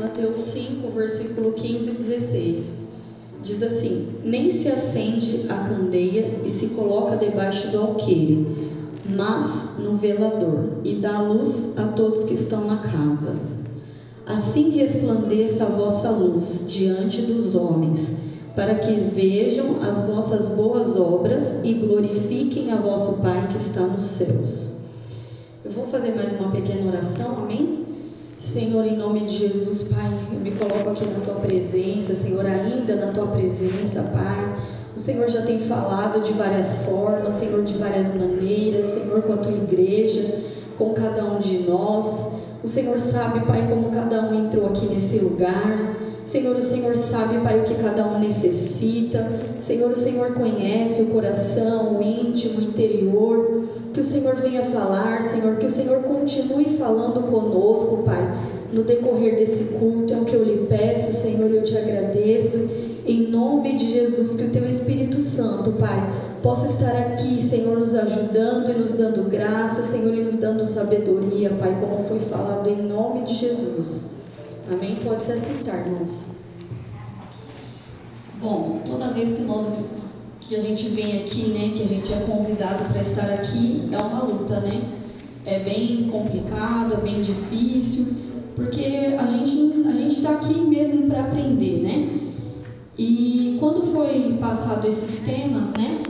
Mateus 5, versículo 15 e 16. Diz assim: Nem se acende a candeia e se coloca debaixo do alqueire, mas no velador, e dá luz a todos que estão na casa. Assim resplandeça a vossa luz diante dos homens, para que vejam as vossas boas obras e glorifiquem a vosso Pai que está nos céus. Eu vou fazer mais uma pequena oração, amém? Senhor, em nome de Jesus, Pai, eu me coloco aqui na tua presença, Senhor, ainda na tua presença, Pai. O Senhor já tem falado de várias formas, Senhor, de várias maneiras, Senhor, com a tua igreja, com cada um de nós. O Senhor sabe, Pai, como cada um entrou aqui nesse lugar. Senhor, o Senhor sabe, Pai, o que cada um necessita. Senhor, o Senhor conhece o coração, o íntimo, o interior. Que o Senhor venha falar, Senhor, que o Senhor continue falando conosco, Pai, no decorrer desse culto. É o que eu lhe peço, Senhor, eu te agradeço. Em nome de Jesus, que o teu Espírito Santo, Pai, possa estar aqui, Senhor, nos ajudando e nos dando graça, Senhor, e nos dando sabedoria, Pai, como foi falado em nome de Jesus. Amém? Pode se assentar, irmãos. Bom, toda vez que nós que a gente vem aqui, né, que a gente é convidado para estar aqui, é uma luta, né? É bem complicado, é bem difícil, porque a gente a gente está aqui mesmo para aprender, né? E quando foi passado esses temas, né?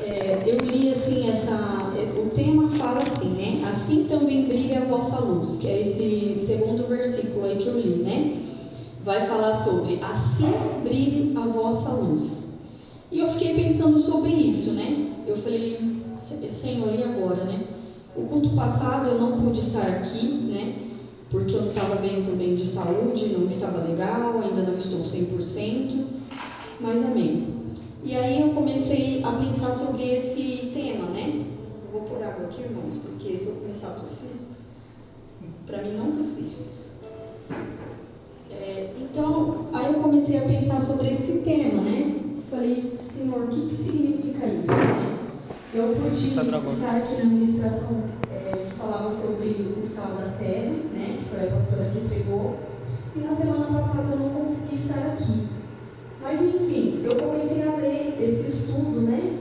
É, eu li assim essa, o tema fala assim, né? Assim também brilha a vossa luz, que é esse segundo versículo aí que eu li, né? Vai falar sobre assim brilhe a vossa luz. E eu fiquei pensando sobre isso, né? Eu falei, Senhor, e agora, né? O culto passado eu não pude estar aqui, né? Porque eu não estava bem também de saúde, não estava legal, ainda não estou 100%, mas amém. E aí eu comecei a pensar sobre esse tema, né? Eu vou pôr água aqui, irmãos, porque se eu começar a tossir, para mim não tossir. É, então, aí eu comecei a pensar sobre esse tema, né? Falei, Senhor, o que, que significa isso? Eu pude tá estar aqui na ministração é, que falava sobre o sal da terra, né? Que foi a pastora que pregou. E na semana passada eu não consegui estar aqui. Mas enfim, eu comecei a ler esse estudo, né?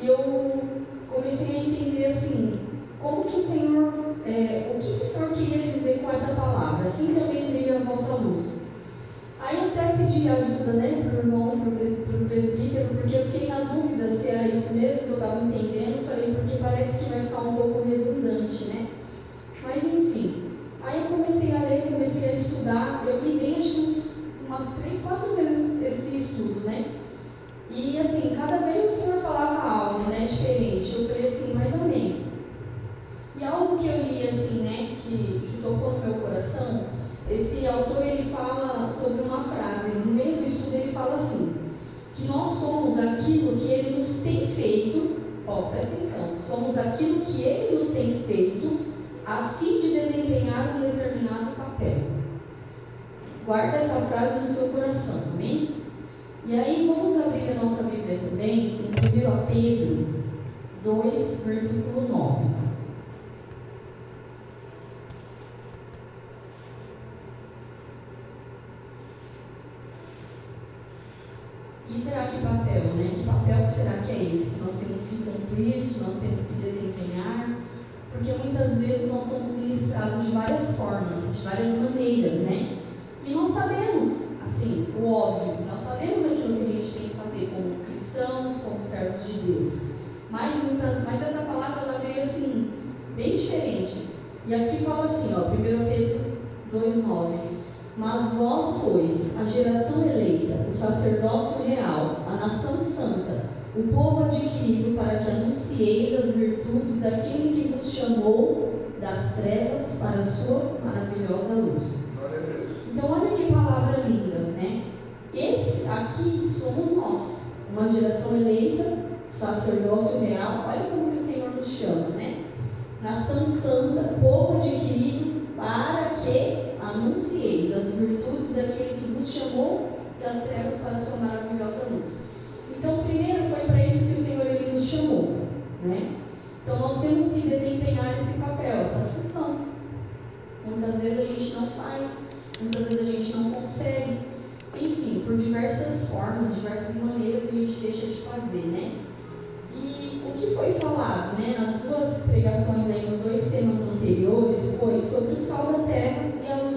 E eu comecei a entender assim, como que o Senhor, é, o que o Senhor queria dizer com essa palavra? Assim também vossa luz. Aí eu até pedi ajuda né, para o irmão, para o presbítero, porque eu fiquei na dúvida se era isso mesmo que eu estava entendendo. Falei, porque parece que vai ficar um pouco redundante, né? Mas enfim. Aí eu comecei a ler, comecei a estudar. Eu li bem, acho uns, umas três, quatro vezes esse estudo, né? E assim, cada vez o Senhor falava algo né, diferente. Eu falei assim, mas amém. E algo que eu li assim, né, que, que tocou no meu coração esse autor ele fala sobre uma frase, no meio do estudo ele fala assim, que nós somos aquilo que ele nos tem feito, ó, presta atenção, somos aquilo que ele nos tem feito a fim de desempenhar um determinado papel. Guarda essa frase no seu coração, amém? E aí vamos abrir a nossa Bíblia também em 1 Pedro 2, versículo 9. Que será que papel, né? Que papel que será que é esse que nós temos que cumprir, que nós temos que desempenhar? Porque muitas vezes nós somos ministrados de várias formas, de várias maneiras, né? E nós sabemos, assim, o óbvio, nós sabemos aquilo que a gente tem que fazer como cristãos, como servos de Deus. Mas muitas, mas essa palavra ela veio assim, bem diferente. E aqui fala assim, ó, 1 Pedro 2,9. Mas vós sois a geração eleita, o sacerdócio real, a nação santa, o povo adquirido para que anuncieis as virtudes daquele que vos chamou das trevas para a sua maravilhosa luz. Então, olha que palavra linda, né? Esse aqui somos nós, uma geração eleita, sacerdócio real, olha como que o Senhor nos chama, né? Nação santa, povo adquirido para que anuncieis as virtudes daquele que vos chamou das trevas para a sua maravilhosa luz. Então, primeiro foi para isso que o Senhor ele nos chamou, né? Então, nós temos que desempenhar esse papel, essa função. Muitas vezes a gente não faz, muitas vezes a gente não consegue. Enfim, por diversas formas, diversas maneiras a gente deixa de fazer, né? E o que foi falado, né, nas duas pregações aí, nos dois temas anteriores, foi sobre o sal da terra e a luz.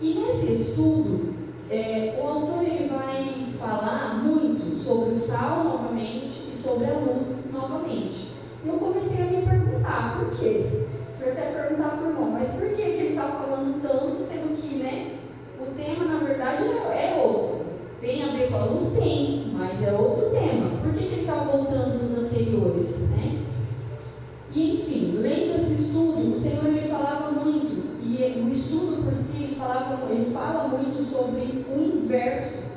E nesse estudo, é, o autor ele vai falar muito sobre o sal novamente e sobre a luz novamente. E eu comecei a me perguntar por quê. Fui até perguntar para o irmão, mas por que, que ele está falando tanto, sendo que né, o tema na verdade é, é outro. Tem a ver com a luz? Tem, mas é outro tema. Por que, que ele está voltando nos anteriores? Né? E enfim, lendo esse estudo, o Senhor e o estudo por si falava, ele fala muito sobre o inverso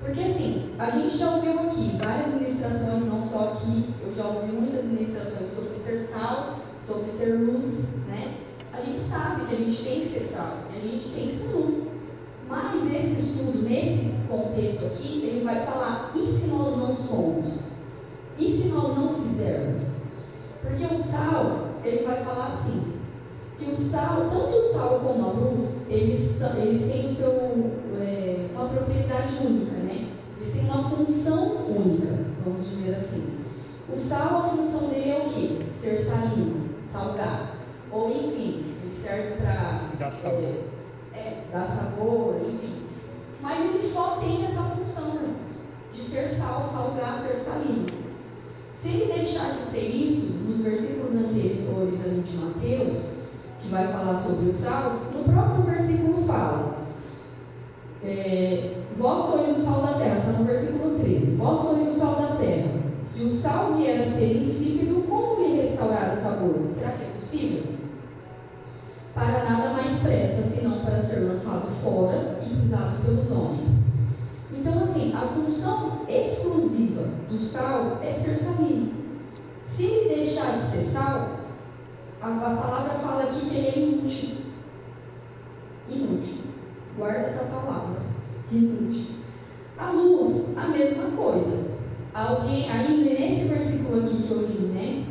porque assim, a gente já ouviu aqui várias ministrações, não só aqui, eu já ouvi muitas ministrações sobre ser sal, sobre ser luz, né? A gente sabe que a gente tem que ser sal, e a gente tem que ser luz. Mas esse estudo, nesse contexto aqui, ele vai falar, e se nós não somos? E se nós não fizermos? Porque o sal, ele vai falar assim, que o sal, tanto o sal como a luz, eles, eles têm o seu, é, uma propriedade única, né? Eles têm uma função única, vamos dizer assim. O sal, a função dele é o quê? Ser salino, salgar. Ou enfim, ele serve para. Dar sabor. É, é, dar sabor, enfim. Mas ele só tem essa função, irmãos, de ser sal, salgar, ser salino. Se ele deixar de ser isso, nos versículos anteriores ali de Mateus, que vai falar sobre o sal, no próprio versículo fala: é, Vós sois o sal da terra, está no versículo 13. Vós sois o sal da terra. Se o sal vier a ser insípido, como lhe restaurar o sabor? Será que é possível? Para nada mais presta, senão para ser lançado fora e pisado pelos homens. Então, assim, a função exclusiva do sal é ser salino. Se deixar de ser sal, a, a palavra fala aqui que ele é inútil. Inútil. Guarda essa palavra. Inútil. A luz, a mesma coisa. Alguém, aí nesse versículo aqui que eu li, né?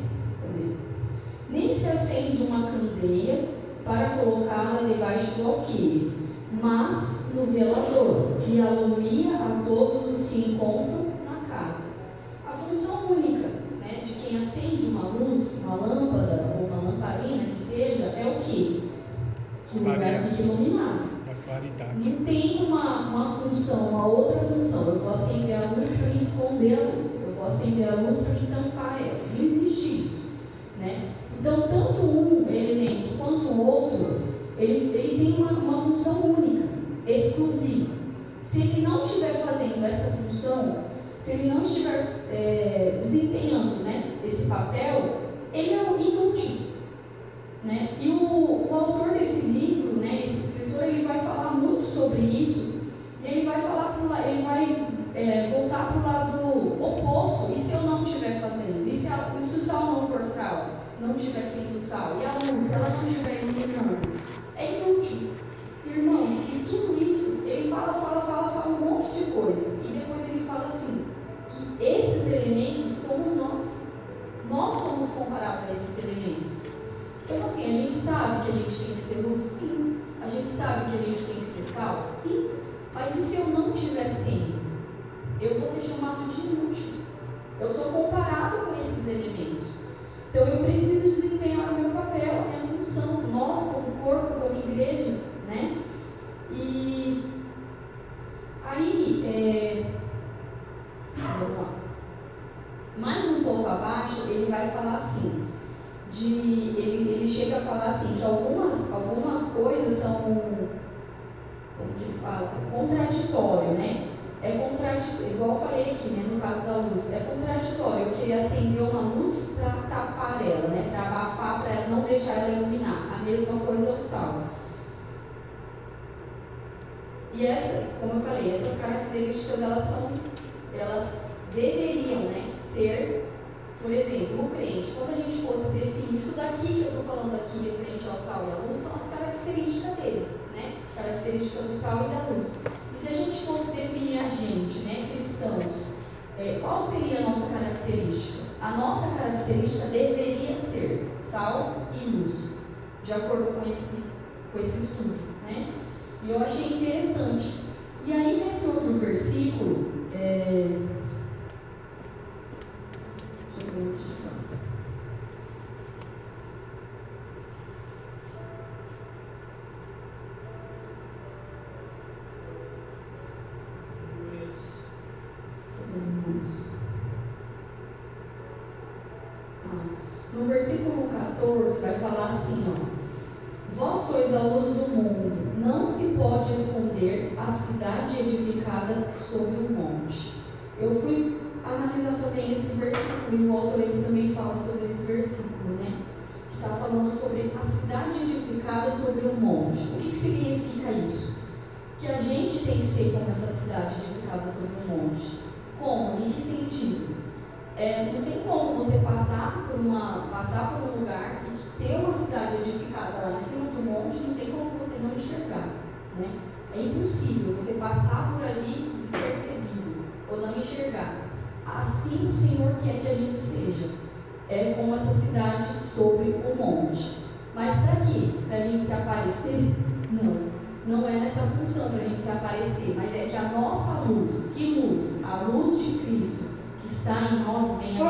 Nem se acende uma candeia para colocá-la debaixo do alqueire, mas no velador, e alumia a todos os que encontram na casa. A função única né, de quem acende uma luz, uma lâmpada ou uma lamparina que seja, é o quê? Que o lugar fique iluminado. Não tem uma, uma função, uma outra função. Eu vou acender a luz para me esconder a luz. Eu vou acender a luz para me tampar ela. Não existe isso. Né? Então, tanto um elemento quanto o outro, ele, ele tem uma, uma função única, exclusiva. Se ele não estiver fazendo essa função, se ele não estiver é, desempenhando né, esse papel, ele é inútil. Né? E o, o autor desse livro, né, esse escritor, ele vai falar muito sobre isso, e ele vai falar pro, ele vai é, voltar para o lado oposto. E se eu não estiver fazendo? E se, a, e se o sal não for sal? Não estiver sendo sal? E a luz, se ela não estiver iluminando? É inútil. Irmãos, e tudo isso, ele fala, fala, fala, fala um monte de coisa. E depois ele fala assim, que esses elementos somos nós. Nós somos comparados a esses elementos. Então, assim, a gente sabe que a gente tem que ser luz? Sim. A gente sabe que a gente tem que ser sal? Sim. Mas e se eu não estiver sendo? Eu vou ser chamado de inútil. Eu sou comparado com esses elementos. Então, eu preciso desempenhar o meu papel, a minha função. Nós, como corpo, como igreja, né? E aí, é, vamos lá. Mais um pouco abaixo, ele vai falar assim, de, ele, ele chega a falar assim, que algumas, algumas coisas são, como que fala? Contraditório, né? É contraditório, igual eu falei aqui, né, no caso da luz, é contraditório. Eu queria acender uma luz para tapar ela, né, para abafar, para não deixar ela iluminar. A mesma coisa é o sal. E essa, como eu falei, essas características elas são, elas deveriam né, ser, por exemplo, o crente. Quando a gente fosse definir isso daqui que eu estou falando aqui referente ao sal e à luz, são as características deles, né? Características do sal e da luz. E se a gente fosse definir a gente, né, cristãos, é, qual seria a nossa característica? A nossa característica deveria ser sal e luz. de acordo com esse, com esse estudo. Né? E eu achei interessante. E aí, nesse outro versículo, é... eu ver No versículo 14 vai falar assim, ó. Vós sois a luz do mundo, não se pode esconder a cidade edificada sobre um monte. Eu fui analisar também esse versículo e o autor ele também fala sobre esse versículo, né? Que está falando sobre a cidade edificada sobre um monte. O que, que significa isso? Que a gente tem que ser como essa cidade edificada sobre um monte. Como? Em que sentido? É, não tem como você passar por, uma, passar por um lugar e ter uma cidade edificada lá em cima do monte, não tem como você não enxergar. Né? É impossível você passar por ali despercebido ou não enxergar. Assim o Senhor quer que a gente seja. É como essa cidade sobre o monte. Mas para quê? Para a gente se aparecer? Não. Não é nessa função para a gente se aparecer, mas é que a nossa luz, que luz? A luz de Cristo, está em nós venha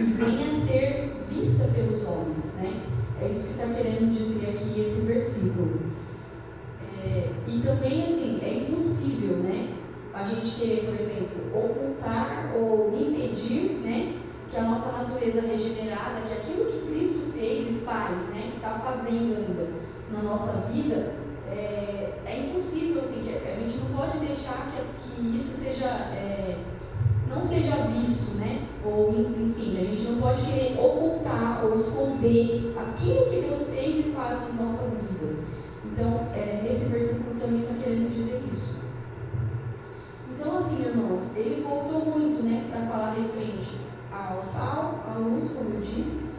e venha ser vista pelos homens. Né? É isso que está querendo dizer aqui esse versículo. E também, assim, é impossível né, a gente querer, por exemplo, ocultar ou impedir né, que a nossa natureza regenerada, que aquilo que Cristo fez e faz, né, está fazendo ainda na nossa vida, é, é impossível, assim, a gente não pode deixar que, que isso seja. É, não seja visto, né? Ou, enfim, a gente não pode querer ocultar ou esconder aquilo que Deus fez e faz nas nossas também está querendo dizer isso. Então, assim, irmãos, ele voltou muito, né, para falar referente ao sal, à luz, como eu disse.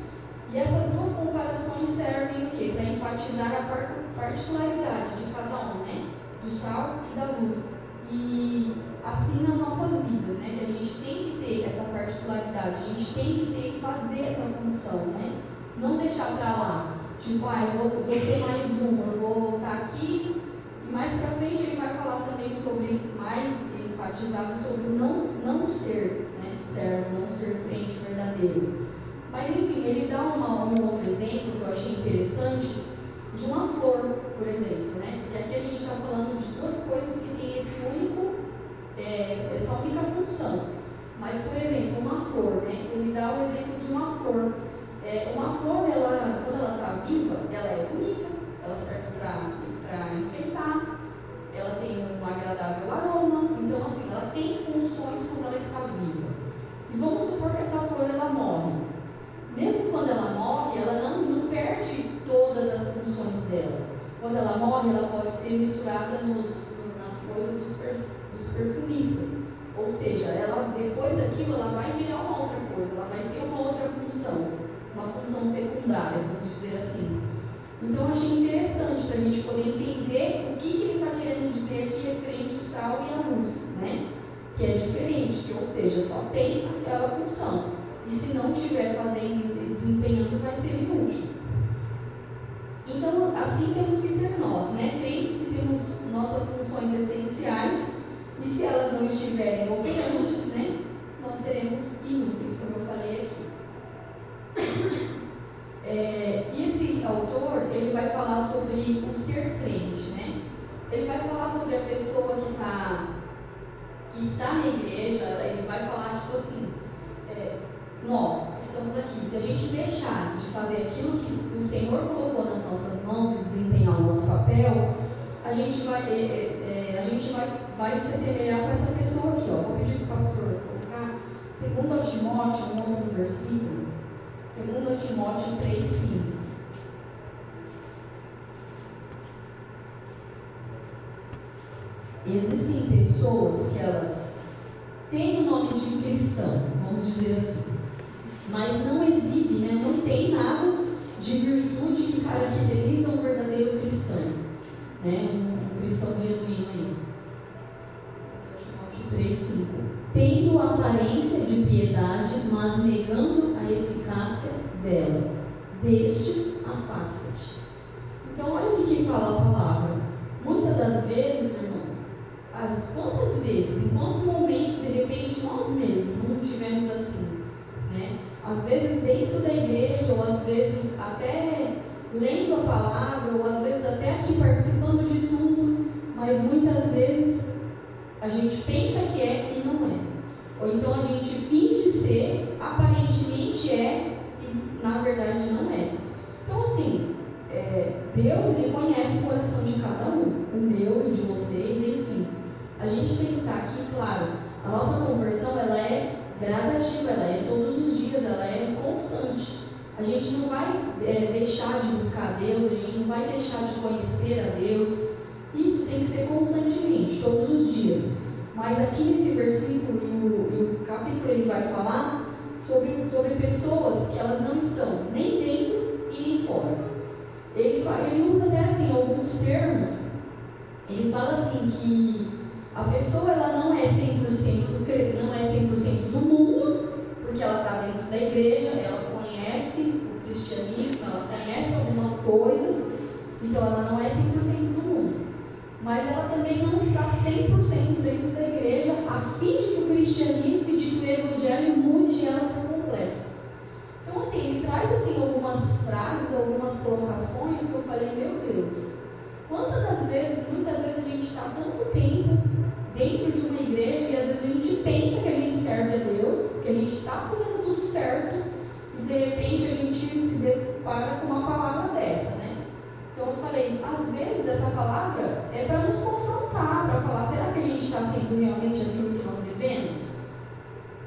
E essas duas comparações servem o quê? Para enfatizar a particularidade de cada um, né? Do sal e da luz. E assim nas nossas vidas, né? Que a gente tem que ter essa particularidade, a gente tem que ter fazer essa função, né? Não deixar para lá, tipo, ah, eu vou, vou ser mais um, eu vou estar aqui, e mais para frente ele vai falar também sobre, mais enfatizado sobre não, não ser né, servo, não ser crente verdadeiro. Mas enfim, ele dá uma, um outro exemplo que eu achei interessante de uma flor, por exemplo, né? Porque aqui a gente está falando de duas coisas que têm esse único é, essa única função. Mas, por exemplo, uma flor, né? ele dá o exemplo de uma flor. É, uma flor, ela, quando ela está viva, ela é bonita, ela serve para enfeitar, ela tem um agradável aroma, então, assim, ela tem funções quando ela está viva. E vamos supor que essa flor ela morre. Mesmo quando ela morre, ela não, não perde todas as funções dela. Quando ela morre, ela pode ser misturada nos, nas coisas dos dos perfumistas. Ou seja, ela depois daquilo ela vai virar uma outra coisa, ela vai ter uma outra função, uma função secundária, vamos dizer assim. Então achei interessante para a gente poder entender o que, que ele está querendo dizer aqui referente ao sal e à luz, né? Que é diferente, que, ou seja, só tem aquela função. E se não estiver fazendo e desempenhando, vai ser inútil. Então, assim temos que ser nós, né? Crentes que temos nossas funções essenciais e se elas não estiverem operantes, né, nós seremos inúteis, como eu falei aqui. É, e esse autor, ele vai falar sobre o ser crente, né? Ele vai falar sobre a pessoa que, tá, que está na igreja, ele vai falar, tipo assim, é, nós estamos aqui, se a gente deixar de fazer aquilo que o Senhor colocou nas nossas mãos e desempenhar o nosso papel, a gente vai, é, é, é a gente vai vai se assemelhar com essa pessoa aqui. Ó. Vou pedir para o pastor colocar 2 Timóteo, um outro versículo. 2 Timóteo 3, 5. Existem pessoas que elas têm o nome de cristão, vamos dizer assim, mas não exibe, né, não tem nada de virtude que caracteriza um verdadeiro cristão, né, um, um cristão genuíno aí. 3,5. Tendo aparência de piedade, mas negando a eficácia dela. Destes, afasta afasta-te. Então, olha o que fala a palavra. Muitas das vezes, irmãos, as quantas vezes, em quantos momentos, de repente, nós mesmos não tivemos assim, né? Às vezes dentro da igreja, ou às vezes até lendo a palavra, ou às vezes até aqui participando de tudo, mas muitas vezes a gente pensa que é e não é. Ou então a gente finge ser, aparentemente é e na verdade não é. Então assim, é, Deus ele conhece o coração de cada um, o meu e de vocês, enfim. A gente tem que estar aqui, claro, a nossa conversão ela é gradativa, ela é todos os dias, ela é constante. A gente não vai é, deixar de buscar a Deus, a gente não vai deixar de conhecer a Deus. Isso tem que ser constantemente, todos os dias. Mas aqui nesse versículo e o, e o capítulo ele vai falar sobre, sobre pessoas que elas não estão nem dentro e nem fora. Ele, fala, ele usa até assim alguns termos. Ele fala assim que a pessoa ela não é 100% não é 100% do mundo, porque ela está dentro da igreja, ela conhece o cristianismo, ela conhece algumas coisas, então ela não é 100% do mundo. Mas ela também não está 100% dentro da igreja, a fim de que o cristianismo e de que o evangelho mude ela por completo. Então, assim, ele traz assim, algumas frases, algumas colocações que eu falei, meu Deus, quantas das vezes, muitas vezes a gente está tanto tempo dentro de uma igreja e às vezes a gente pensa que a gente serve a Deus, que a gente está fazendo de repente a gente se depara com uma palavra dessa, né? Então eu falei, às vezes essa palavra é para nos confrontar, para falar, será que a gente está sendo realmente aquilo que nós devemos?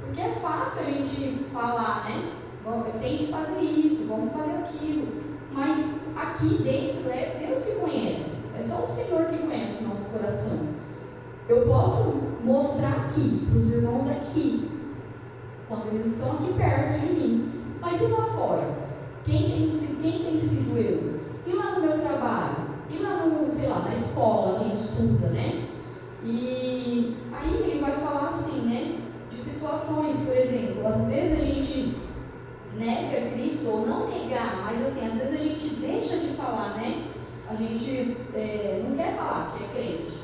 Porque é fácil a gente falar, né? Eu tenho que fazer isso, vamos fazer aquilo. Mas aqui dentro é Deus que conhece. É só o Senhor que conhece o nosso coração. Eu posso mostrar aqui, para os irmãos aqui, quando eles estão aqui perto de mim. Mas e lá fora? Quem tem, quem tem sido eu? E lá no meu trabalho? E lá no, sei lá, na escola, quem estuda, né? E aí ele vai falar assim, né? De situações, por exemplo, às vezes a gente nega Cristo, ou não negar, mas assim, às vezes a gente deixa de falar, né? A gente é, não quer falar que é crente.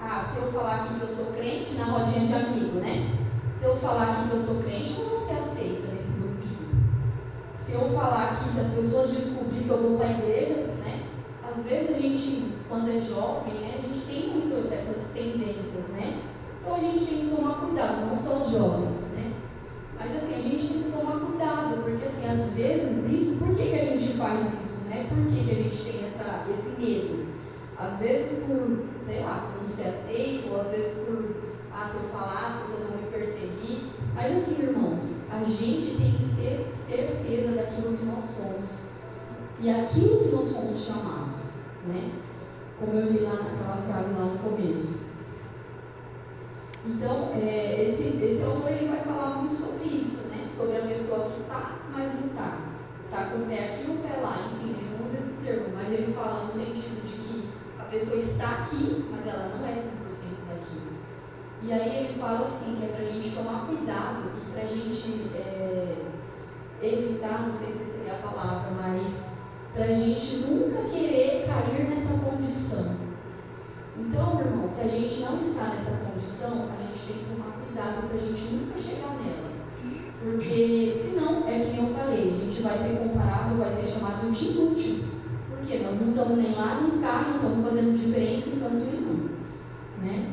Ah, se eu falar aqui que eu sou crente na rodinha de amigo, né? Se eu falar aqui que eu sou crente, não vou ser aceita nesse grupinho. Se eu falar aqui, se as pessoas descobrirem que eu vou para a igreja, né? Às vezes a gente, quando é jovem, né? A gente tem muito essas tendências, né? Então a gente tem que tomar cuidado, não só os jovens, né? Mas assim, a gente tem que tomar cuidado, porque assim, às vezes isso, por que, que a gente faz isso, né? Por que, que a gente tem essa, esse medo? Às vezes por, sei lá, por não ser aceito, ou às vezes por, ah, se eu falar, as pessoas vão me perseguir. Mas assim, irmãos, a gente tem que ter certeza daquilo que nós somos. E aquilo que nós fomos chamados, né? Como eu li lá naquela frase lá no começo. Então, é, esse, esse autor ele vai falar muito sobre isso, né? Sobre a pessoa que está, mas não está. Está com o pé aqui e o pé lá, enfim, ele não usa esse termo, mas ele fala no sentido a pessoa está aqui, mas ela não é 100% daqui. E aí ele fala assim, que é para a gente tomar cuidado e para a gente é, evitar, não sei se seria a palavra, mas para a gente nunca querer cair nessa condição. Então, meu irmão, se a gente não está nessa condição, a gente tem que tomar cuidado para a gente nunca chegar nela. Porque senão, é que nem eu falei, a gente vai ser comparado, vai ser chamado de inútil quê? Nós não estamos nem lá nem cá, não estamos fazendo diferença em canto nenhum. Né?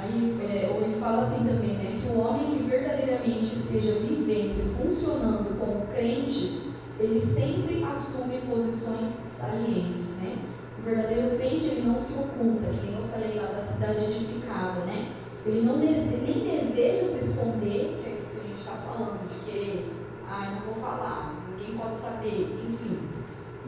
Aí é, ele fala assim também, né, que o homem que verdadeiramente esteja vivendo e funcionando como crentes, ele sempre assume posições salientes, né? O verdadeiro crente, ele não se oculta, que nem eu falei lá da cidade edificada, né? Ele não deseja, nem deseja se esconder, que é falando de que, ah, não vou falar, ninguém pode saber, enfim.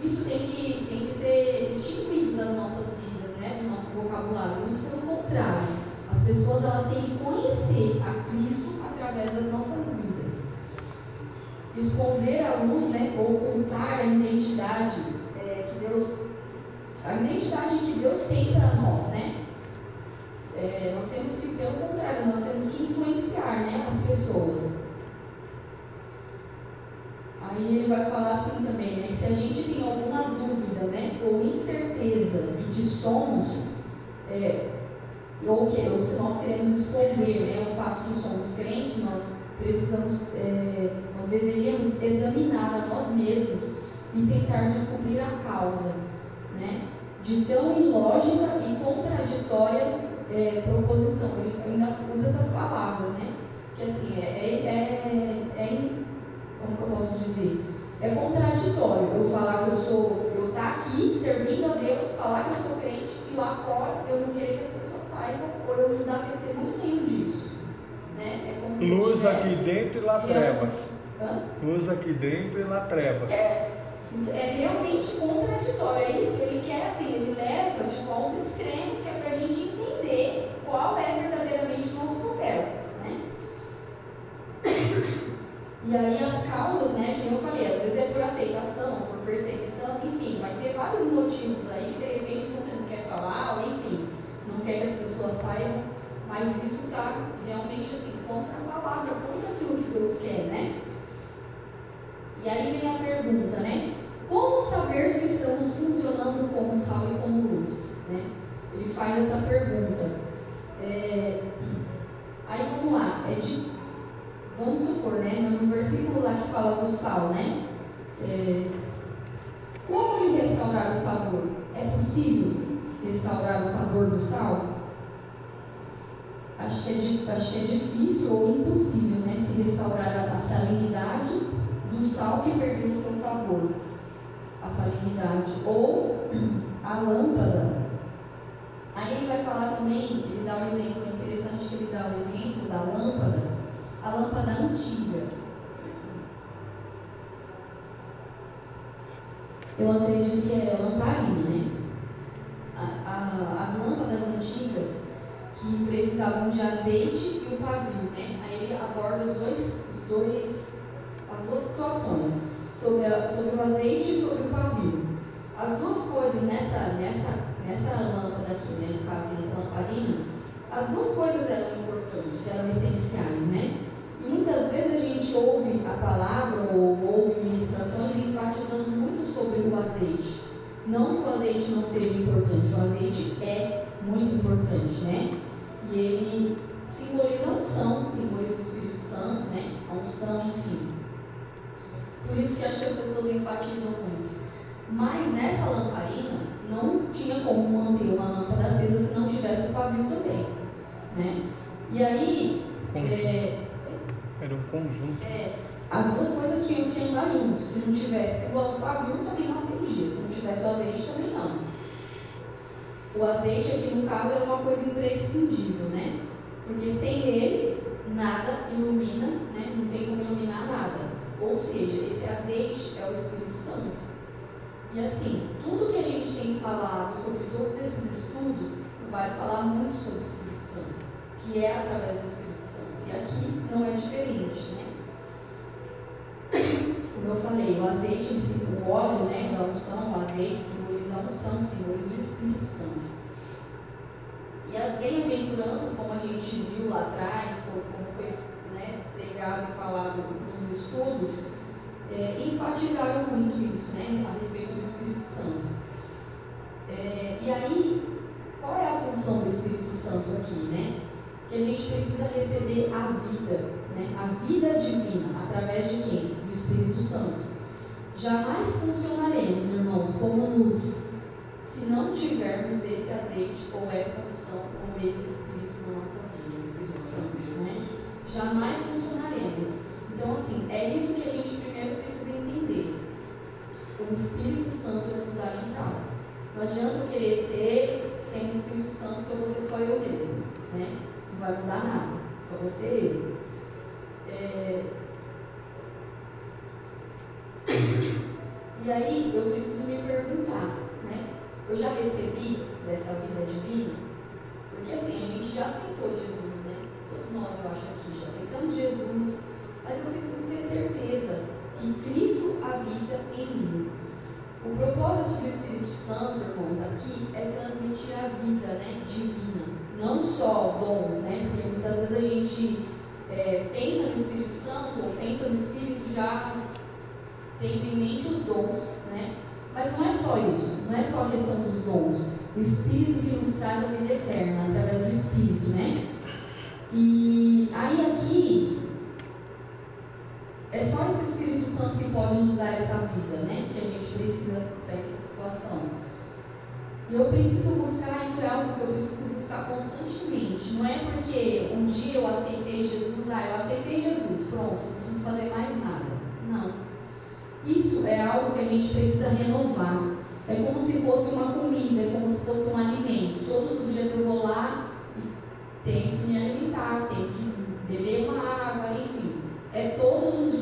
Isso tem que, tem que ser extinguido das nossas vidas, né, do nosso vocabulário. Muito pelo contrário. As pessoas elas têm que conhecer a Cristo através das nossas vidas. Esconder a luz, né, ocultar a identidade que a identidade que Deus tem para nós, né? É, nós temos que, pelo contrário, nós temos que influenciar né, as pessoas. Aí ele vai falar assim também, né, que se a gente tem alguma dúvida né, ou incerteza de que somos, é, ou que ou se nós queremos esconder né, o fato de somos crentes, nós precisamos, é, nós deveríamos examinar a nós mesmos e tentar descobrir a causa né, de tão ilógica e contraditória é, proposição. Ele ainda usa essas palavras, né? Que assim, é, é, é, é como que eu posso dizer? É contraditório eu falar que eu sou, eu estar tá aqui servindo a Deus, falar que eu sou crente e lá fora eu não querer que as pessoas saibam ou eu não dar testemunho nenhum disso. Né? É Luz aqui dentro e lá trevas. Luz aqui dentro e lá trevas. É, é realmente contraditório. É isso ele quer, assim, ele leva tipo, aos extremos, que é para a gente entender qual é verdadeiramente o nosso papel. Né? E aí as causas, né, que eu falei, às vezes é por aceitação, por perseguição, enfim, vai ter vários motivos aí, de repente você não quer falar, ou enfim, não quer que as pessoas saibam, mas isso está realmente assim, contra a palavra, contra aquilo que Deus quer, né? E aí vem a pergunta, né? Como saber se estamos funcionando como sal e como luz? Né? Ele faz essa pergunta. É, aí vamos lá, é de, vamos supor, né, no versículo lá que fala do sal, né? É, como lhe restaurar o sabor? É possível restaurar o sabor do sal? Acho que é, acho que é difícil ou impossível, né? Se restaurar a, a salinidade do sal que perdeu o seu sabor a salinidade, ou a lâmpada. Aí ele vai falar também, ele dá um exemplo interessante que ele dá o exemplo da lâmpada, a lâmpada antiga. Eu acredito que é lamparina, né? A, a, as lâmpadas antigas que precisavam de azeite e o pavio, né? Aí ele aborda os dois, os dois, as duas situações sobre, a, sobre o azeite e sobre o pavio. As duas coisas nessa, nessa, nessa lâmpada aqui, né, no caso nessa lamparina, as duas coisas eram importantes, eram essenciais, né? E muitas vezes a gente ouve a palavra ou ouve ministrações enfatizando muito sobre o azeite. Não que o azeite não seja importante, o azeite é muito importante, né? E ele simboliza a unção, simboliza o Espírito Santo, né? A unção, enfim. Por isso que acho que as pessoas enfatizam muito. Mas nessa lamparina não tinha como manter uma lâmpada acesa se não tivesse o pavio também. Né? E aí. É, Era um conjunto. É, as duas coisas tinham que andar juntos. Se não tivesse o pavio, também não acendia. Se não tivesse o azeite, também não. O azeite aqui, no caso, era uma coisa imprescindível, né? Porque sem ele, nada ilumina, né? não tem como iluminar nada. Ou seja, esse azeite é o Espírito Santo. E assim, tudo que a gente tem falado sobre todos esses estudos vai falar muito sobre o Espírito Santo, que é através do Espírito Santo. E aqui não é diferente, né? Como eu falei, o azeite, o óleo né, da unção, o azeite simboliza a unção, simboliza o Espírito Santo. E as bem-aventuranças, como a gente viu lá atrás, como foi né, pregado e falado nos estudos, é, enfatizaram muito isso, né, a respeito do Espírito Santo. É, e aí, qual é a função do Espírito Santo aqui, né? Que a gente precisa receber a vida, né? A vida divina, através de quem? Do Espírito Santo. Jamais funcionaremos, irmãos, como luz, se não tivermos esse azeite ou essa unção ou esse Espírito na nossa vida, Espírito Santo, né? Jamais funcionaremos. Então, assim, é isso que a gente primeiro precisa entender. O Espírito Santo é fundamental. Não adianta eu querer ser sem o Espírito Santo, que eu vou ser só eu mesmo. Né? Não vai mudar nada. Só vou ser eu. É... E aí eu preciso me perguntar, né? Eu já recebi dessa vida divina? Porque assim, a gente já aceitou Jesus, né? Todos nós, eu acho aqui, já aceitamos Jesus, mas eu preciso ter certeza que Cristo habita em mim. O propósito do Espírito Santo, irmãos, aqui é transmitir a vida né, divina, não só dons, né? Porque muitas vezes a gente é, pensa no Espírito Santo, ou pensa no Espírito já tendo em mente os dons, né? Mas não é só isso, não é só a questão dos dons. O Espírito que nos traz a vida eterna, através do Espírito, né? E aí aqui é só esse Espírito Santo que pode nos dar essa vida, né? Que a gente precisa para essa situação. E eu preciso buscar, isso é algo que eu preciso buscar constantemente. Não é porque um dia eu aceitei Jesus, ah, eu aceitei Jesus, pronto, não preciso fazer mais nada. Não. Isso é algo que a gente precisa renovar. É como se fosse uma comida, é como se fosse um alimento. Todos os dias eu vou lá e tenho que me alimentar, tenho que beber uma água, enfim. É todos os.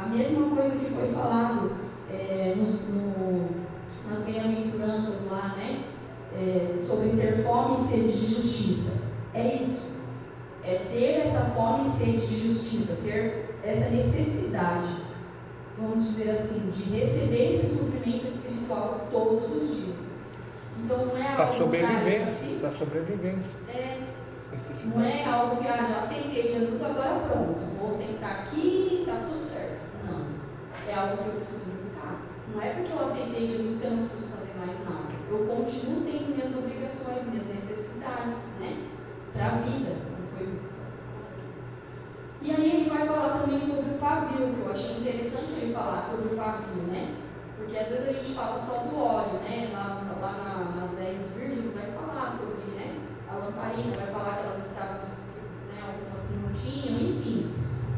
A mesma coisa que foi falado é, no, no, nas bem-aventuranças lá, né? É, sobre ter fome e sede de justiça. É isso. É ter essa fome e sede de justiça, ter essa necessidade vamos dizer assim, de receber esse suprimento espiritual todos os dias. Então não é algo para sobrevivência, para sobrevivência. É, não é algo que ah, já aceitei Jesus, agora pronto, vou sentar aqui, está tudo certo. É algo que eu preciso buscar. Não é porque eu aceitei Jesus que eu não preciso fazer mais nada. Eu continuo tendo minhas obrigações, minhas necessidades, né? Para a vida. E aí ele vai falar também sobre o pavio, que eu achei interessante ele falar sobre o pavio, né? Porque às vezes a gente fala só do óleo, né? Lá, lá na, nas dez virgens vai falar sobre né? a lamparina, vai falar que elas estavam, né, algumas não tinham, enfim.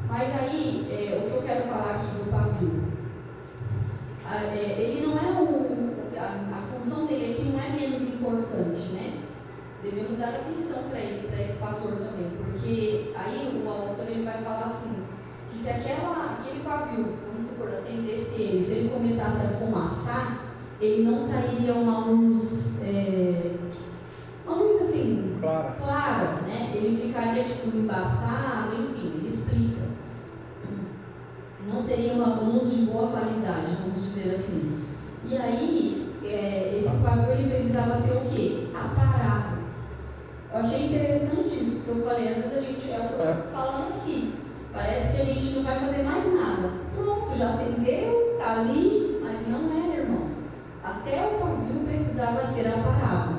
Mas aí, é, o que eu quero falar aqui do pavio, a, é, ele não é um. A, a função dele aqui não é menos importante, né? devemos dar atenção para ele, para esse fator também, porque aí o autor ele vai falar assim, que se aquela, aquele pavio, vamos supor, acendesse ele, se ele começasse a fumaçar, ele não sairia uma luz, é, uma luz assim, clara. clara, né? Ele ficaria tipo embaçado, enfim, ele explica. Não seria uma luz de boa qualidade, vamos dizer assim. E aí, é, esse pavio ele precisava ser o quê? Aparado. Eu achei interessante isso, porque eu falei, às vezes a gente, é o falando aqui, parece que a gente não vai fazer mais nada. Pronto, já acendeu, está ali, mas não é, irmãos. Até o pavio precisava ser aparado,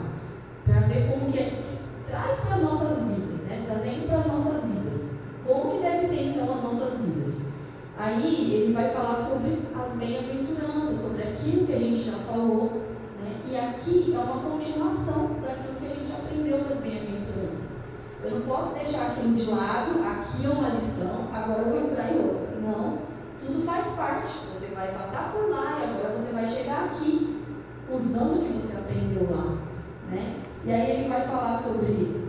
para ver como que é, traz para as nossas vidas, né? trazendo para as nossas vidas. Como que deve ser então as nossas vidas? Aí ele vai falar sobre as bem-aventuranças, sobre aquilo que a gente já falou, né? e aqui é uma continuação daquilo que a gente aprendeu das bem-aventuranças. Eu não posso deixar aquilo de lado, aqui é uma lição, agora eu vou entrar em outra. Não, tudo faz parte. Você vai passar por lá e agora você vai chegar aqui, usando o que você aprendeu lá. Né? E aí ele vai falar sobre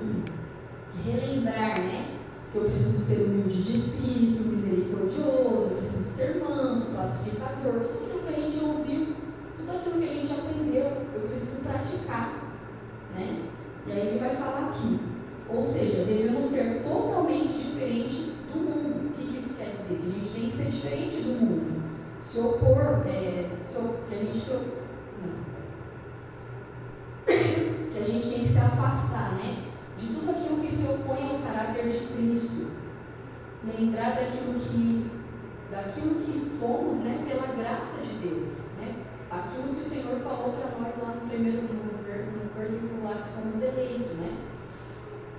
relembrar, né? Que eu preciso ser humilde de espírito, misericordioso, eu preciso ser manso, pacificador, tudo aquilo que a gente ouviu, tudo aquilo que a gente aprendeu, eu preciso praticar. Né? E aí ele vai falar aqui. Ou seja, devemos ser totalmente diferente do mundo. O que, isso quer dizer? Que a gente tem que ser diferente do mundo. Se opor, é, se, que a gente se não. Que a gente tem que se afastar, né? De tudo aquilo que se opõe ao caráter de Cristo. Lembrar daquilo que, daquilo que somos, né? Pela graça de Deus, né? Aquilo que o Senhor falou para nós lá no primeiro no versículo lá que somos eleitos, né?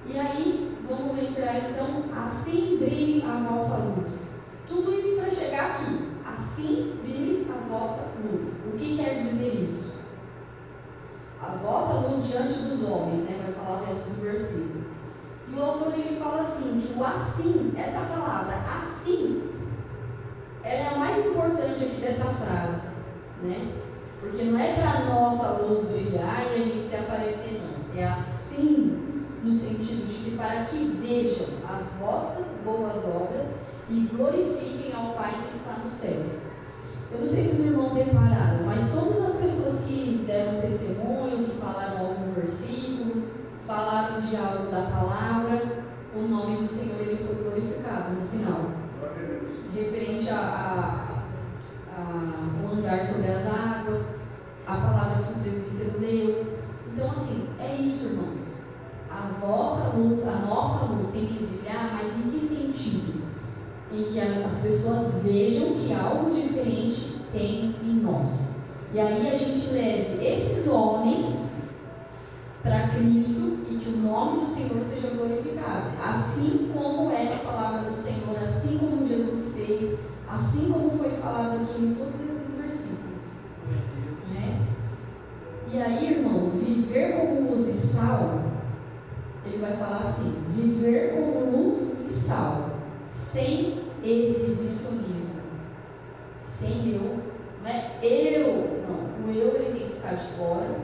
E aí, vamos entrar então, assim brilhe a vossa luz. Tudo isso para chegar aqui. Assim brilhe a vossa luz. O que quer dizer isso? A vossa luz diante dos homens, né? Vai falar o resto do versículo. E o autor ele fala assim, que o assim, essa palavra assim, ela é a mais importante aqui dessa frase, né? Porque não é para nossa luz brilhar e a gente se aparecer, não. É assim, no sentido de que para que vejam as vossas boas obras e glorifiquem ao Pai que está nos céus. Eu não sei se os irmãos repararam, mas todas as pessoas que deram testemunho, que falaram algum versículo, falaram de algo da palavra, o nome do Senhor ele foi glorificado no final. Referente a, a, a, o andar sobre as águas, a palavra que o presbítero leu. Então, assim, é isso, irmãos a vossa luz, a nossa luz tem que brilhar, mas em que sentido? Em que as pessoas vejam que algo diferente tem em nós. E aí a gente leve esses homens para Cristo e que o nome do Senhor seja glorificado. Assim como é a palavra do Senhor, assim como Jesus fez, assim como foi falado aqui em todos esses versículos. Né? E aí, irmãos, viver como luz e sal vai falar assim: viver como luz e sal, sem exibicionismo, sem eu, não é eu, não, o eu ele tem que ficar de fora,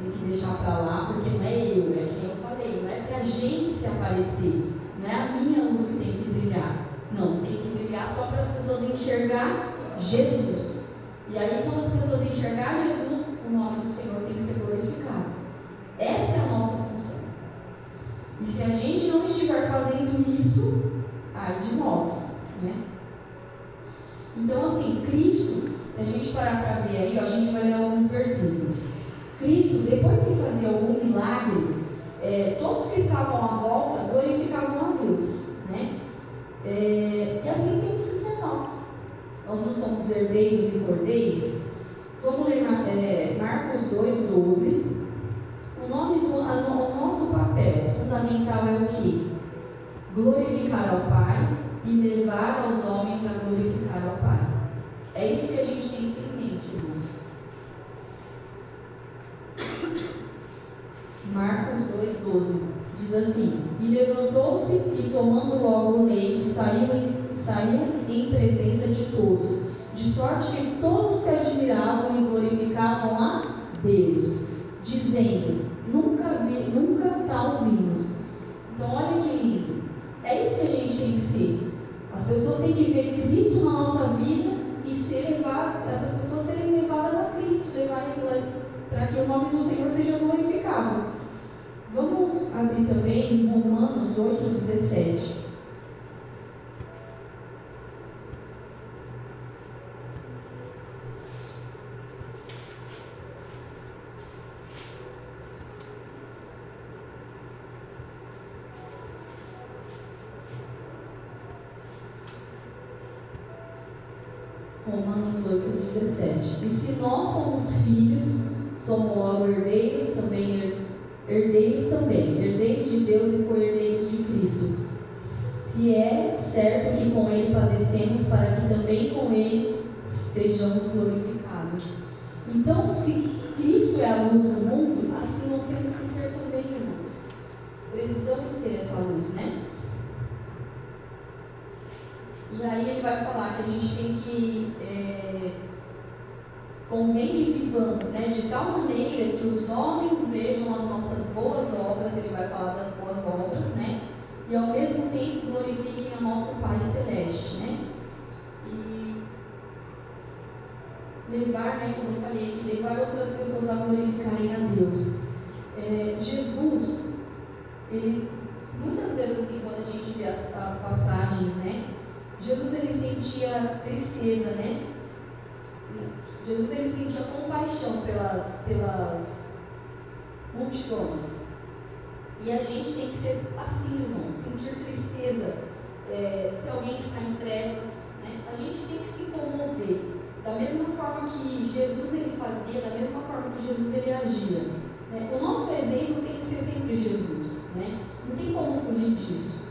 tem que deixar para lá, porque não é eu, é quem eu falei, não é para a gente se aparecer, não é a minha luz que tem que brilhar, não, tem que brilhar só para as pessoas enxergar Jesus. E aí, quando as pessoas enxergar Jesus, o nome do Senhor tem que ser glorificado. Essa é a nossa função. E se a gente não estiver fazendo isso, ai de nós, né? Então, assim, Cristo, se a gente parar para ver aí, ó, a gente vai ler alguns versículos. Cristo, depois que fazia algum milagre, é, todos que estavam à volta glorificavam a Deus, né? É, e assim temos que ser nós. Nós não somos herdeiros e cordeiros. Vamos ler é, Marcos 2, 12. O nome do a, o nosso papel fundamental é o que? Glorificar ao Pai levar aos homens a glorificar ao Pai. É isso que a gente tem que ter em mente, irmãos. Marcos 2,12 diz assim: E levantou-se e, tomando logo o leito, saiu em, saiu em presença de todos, de sorte que todos se admiravam e glorificavam a Deus, dizendo: Nunca vi, nunca tal vimos. Então, olha que lindo. É isso que a gente tem que ser. As pessoas têm que ver Cristo na nossa vida e ser levadas, essas pessoas serem levadas a Cristo, para que o nome do Senhor seja glorificado. Vamos abrir também Romanos 8, 17. Romanos 8, 17. E se nós somos filhos, somos logo herdeiros também, herdeiros também, herdeiros de Deus e co-herdeiros de Cristo. Se é certo que com Ele padecemos, para que também com Ele sejamos glorificados. Então, se Cristo é a luz do mundo, assim nós temos que ser também, irmãos. Precisamos ser essa luz, né? E aí ele vai falar que a gente tem que. É, convém que vivamos né, de tal maneira que os homens vejam as nossas boas obras, ele vai falar das boas obras, né? E ao mesmo tempo glorifiquem o nosso Pai Celeste, né? E levar, né, como eu falei aqui, levar outras pessoas a glorificarem a Deus. É, Jesus, ele, muitas vezes assim, quando a gente vê as, as passagens, né? Jesus ele sentia tristeza, né? Jesus ele sentia compaixão pelas, pelas multidões. E a gente tem que ser assim, irmãos, sentir tristeza. É, se alguém está em trevas, né? a gente tem que se comover. Da mesma forma que Jesus ele fazia, da mesma forma que Jesus ele agia. Né? O nosso exemplo tem que ser sempre Jesus. Né? Não tem como fugir disso.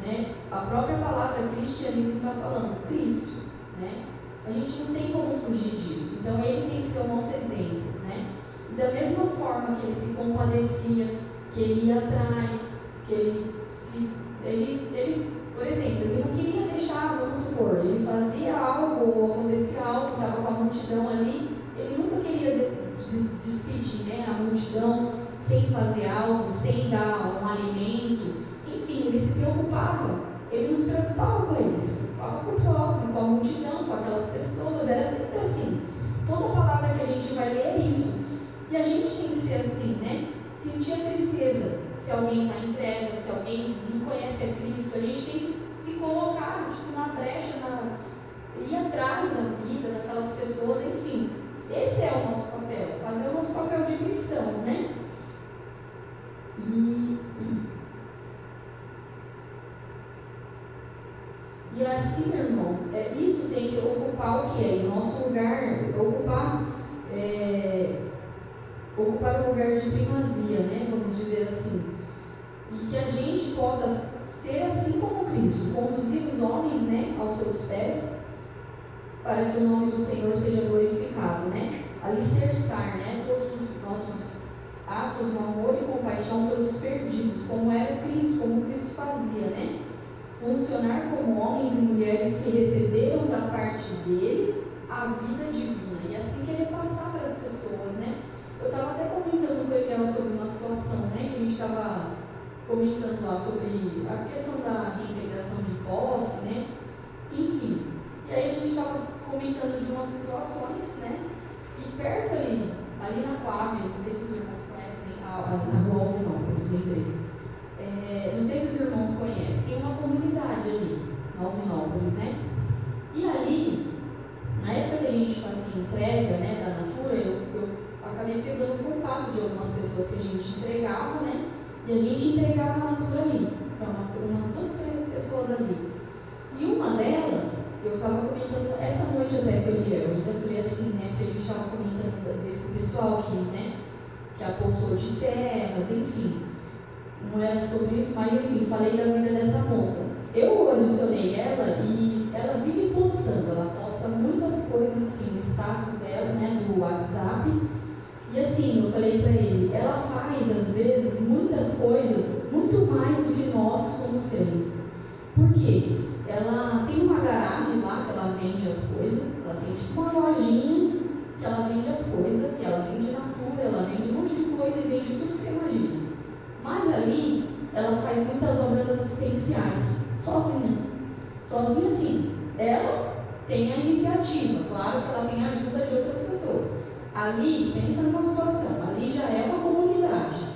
Né? A própria palavra cristianismo está falando Cristo. Né? A gente não tem como fugir disso. Então ele tem que ser o nosso exemplo. Né? E da mesma forma que ele se compadecia, que ele ia atrás, que ele se. Ele, ele, por exemplo, ele não queria deixar, vamos supor, ele fazia algo ou acontecia algo, estava com a multidão ali, ele nunca queria despedir né, a multidão sem fazer algo, sem dar um alimento, enfim, ele se preocupava. Ele não se preocupava com eles, preocupava com o próximo, com a multidão, com aquelas pessoas. Era sempre assim. Toda palavra que a gente vai ler é isso. E a gente tem que ser assim, né? Sentir a tristeza. Se alguém está em trevas, se alguém não conhece a Cristo, a gente tem que se colocar, tipo, na brecha, na, ir atrás da vida daquelas pessoas, enfim. Esse é o nosso papel, fazer o nosso papel de cristãos, né? E E assim, irmãos. É, isso tem que ocupar o que é? O nosso lugar, ocupar, é, ocupar o lugar de primazia, né? Vamos dizer assim. E que a gente possa ser assim como Cristo, conduzir os homens né, aos seus pés, para que o nome do Senhor seja glorificado, né? Alicerçar, né? Todos os nossos atos no amor e compaixão pelos perdidos, como era Cristo, como Cristo fazia, né? Funcionar como homens e mulheres que receberam da parte dele a vida divina. E assim que ele passar para as pessoas, né? Eu estava até comentando com ele sobre uma situação, né? Que a gente estava comentando lá sobre a questão da reintegração de posse, né? Enfim. E aí a gente estava comentando de umas situações, né? E perto ali, ali na Coab, não sei se os irmãos conhecem, a, na rua Alvinópolis, lembrei é, não sei se os irmãos conhecem, tem uma comunidade ali, Alvinópolis, né? E ali, na época que a gente fazia entrega né, da Natura, eu, eu acabei pegando contato de algumas pessoas que a gente entregava, né? E a gente entregava a Natura ali, para uma, umas duas pessoas ali. E uma delas, eu estava comentando essa noite até com ele, eu ainda falei assim, né? Porque a gente estava comentando desse pessoal que, né? Que apostou de terras, enfim era sobre isso, mas enfim, falei da vida dessa moça. Eu adicionei ela e ela vive postando, ela posta muitas coisas assim, status dela, né, do WhatsApp. E assim, eu falei para ele, ela faz às vezes muitas coisas muito mais do que nós que somos crentes. Por quê? Ela tem uma garagem lá que ela vende as coisas, ela tem tipo uma lojinha que ela vende as coisas, e ela vende natura, ela vende um monte de coisa e vende tudo que você imagina. Ali, ela faz muitas obras assistenciais, sozinha. Sozinha, sim. Ela tem a iniciativa, claro que ela tem a ajuda de outras pessoas. Ali, pensa numa situação, ali já é uma comunidade.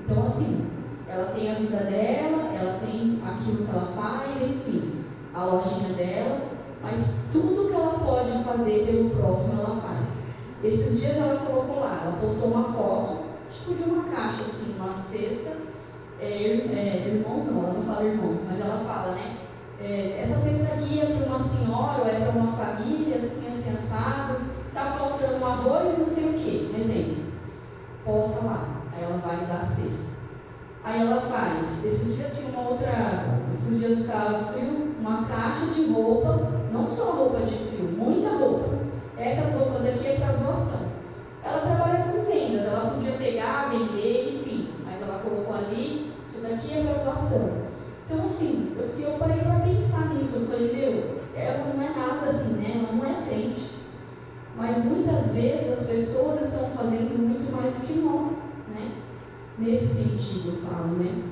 Então, assim, ela tem a vida dela, ela tem aquilo que ela faz, enfim, a lojinha dela, mas tudo que ela pode fazer pelo próximo, ela faz. Esses dias ela colocou lá, ela postou uma foto tipo de uma caixa, assim, uma cesta. É, é, irmãos não, ela não fala irmãos, mas ela fala, né? É, essa cesta aqui é para uma senhora ou é para uma família, assim, assim, assado. Tá faltando e não sei o quê. Exemplo. Posta lá. Aí ela vai dar a cesta. Aí ela faz. Esses dias tinha uma outra. Esses dias estava frio, uma caixa de roupa. Não só roupa de frio, muita roupa. Essas roupas aqui é para doação. Ela trabalha com vendas, ela podia pegar, vender, enfim, mas ela colocou ali, isso daqui é para doação. Então, assim, eu, fiquei, eu parei para pensar nisso. Eu falei, meu, ela não é nada assim, né? Ela não é crente. Mas muitas vezes as pessoas estão fazendo muito mais do que nós, né? Nesse sentido, eu falo, né?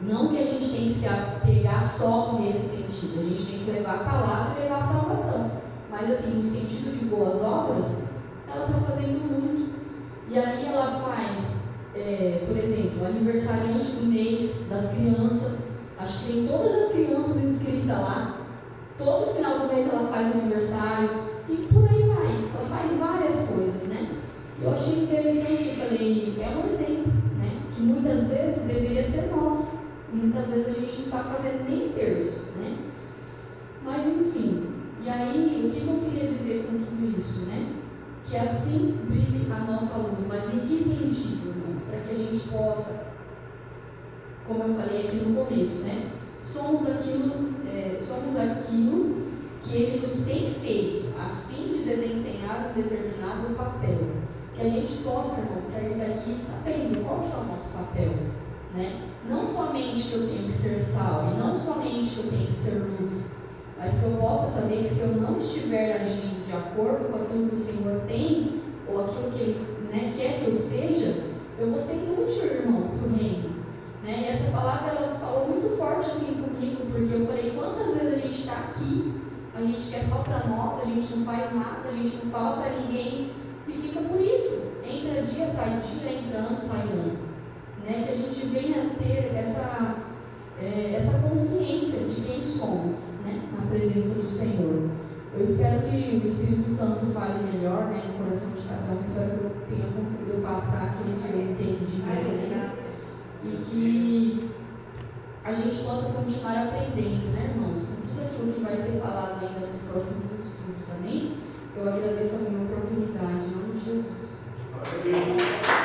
Não que a gente tem que se apegar só nesse sentido, a gente tem que levar a palavra e levar a salvação. Mas, assim, no sentido de boas obras, ela está fazendo muito. E aí ela faz, é, por exemplo, aniversariante do mês das crianças. Acho que tem todas as crianças inscritas lá. Todo final do mês ela faz o aniversário. E por aí vai. Ela faz várias coisas, né? Eu achei interessante, eu falei, é um exemplo, né? Que muitas vezes deveria ser nós. Muitas vezes a gente não está fazendo nem terço, né? Mas enfim. E aí, o que eu queria dizer com tudo isso, né? que assim brilhe a nossa luz. Mas em que sentido, irmãos? Para que a gente possa, como eu falei aqui no começo, né? Somos aquilo, é, somos aquilo que Ele nos tem feito fim de desempenhar um determinado papel. Que a gente possa, irmãos, sair daqui sabendo qual que é o nosso papel. Né? Não somente que eu tenho que ser sal, e não somente que eu tenho que ser luz, mas que eu possa saber que se eu não estiver agindo de acordo com aquilo que o Senhor tem, ou aquilo que Ele né, quer que eu seja, eu vou ser inútil, irmãos, para o reino. Né? E essa palavra ela falou muito forte assim comigo, porque eu falei, quantas vezes a gente está aqui, a gente quer só para nós, a gente não faz nada, a gente não fala para ninguém, e fica por isso. Entra dia, sai dia, entra ano, sai ano. Né? Que a gente venha ter essa, é, essa consciência de quem somos né? na presença do Senhor. Eu espero que o Espírito Santo fale melhor né, no coração de cada um. Espero que eu tenha conseguido passar aquilo que eu entendi mais ou menos. E que a gente possa continuar aprendendo, né, irmãos, tudo aquilo que vai ser falado ainda nos próximos estudos. Amém? Eu agradeço a minha oportunidade em nome de Jesus. Amém.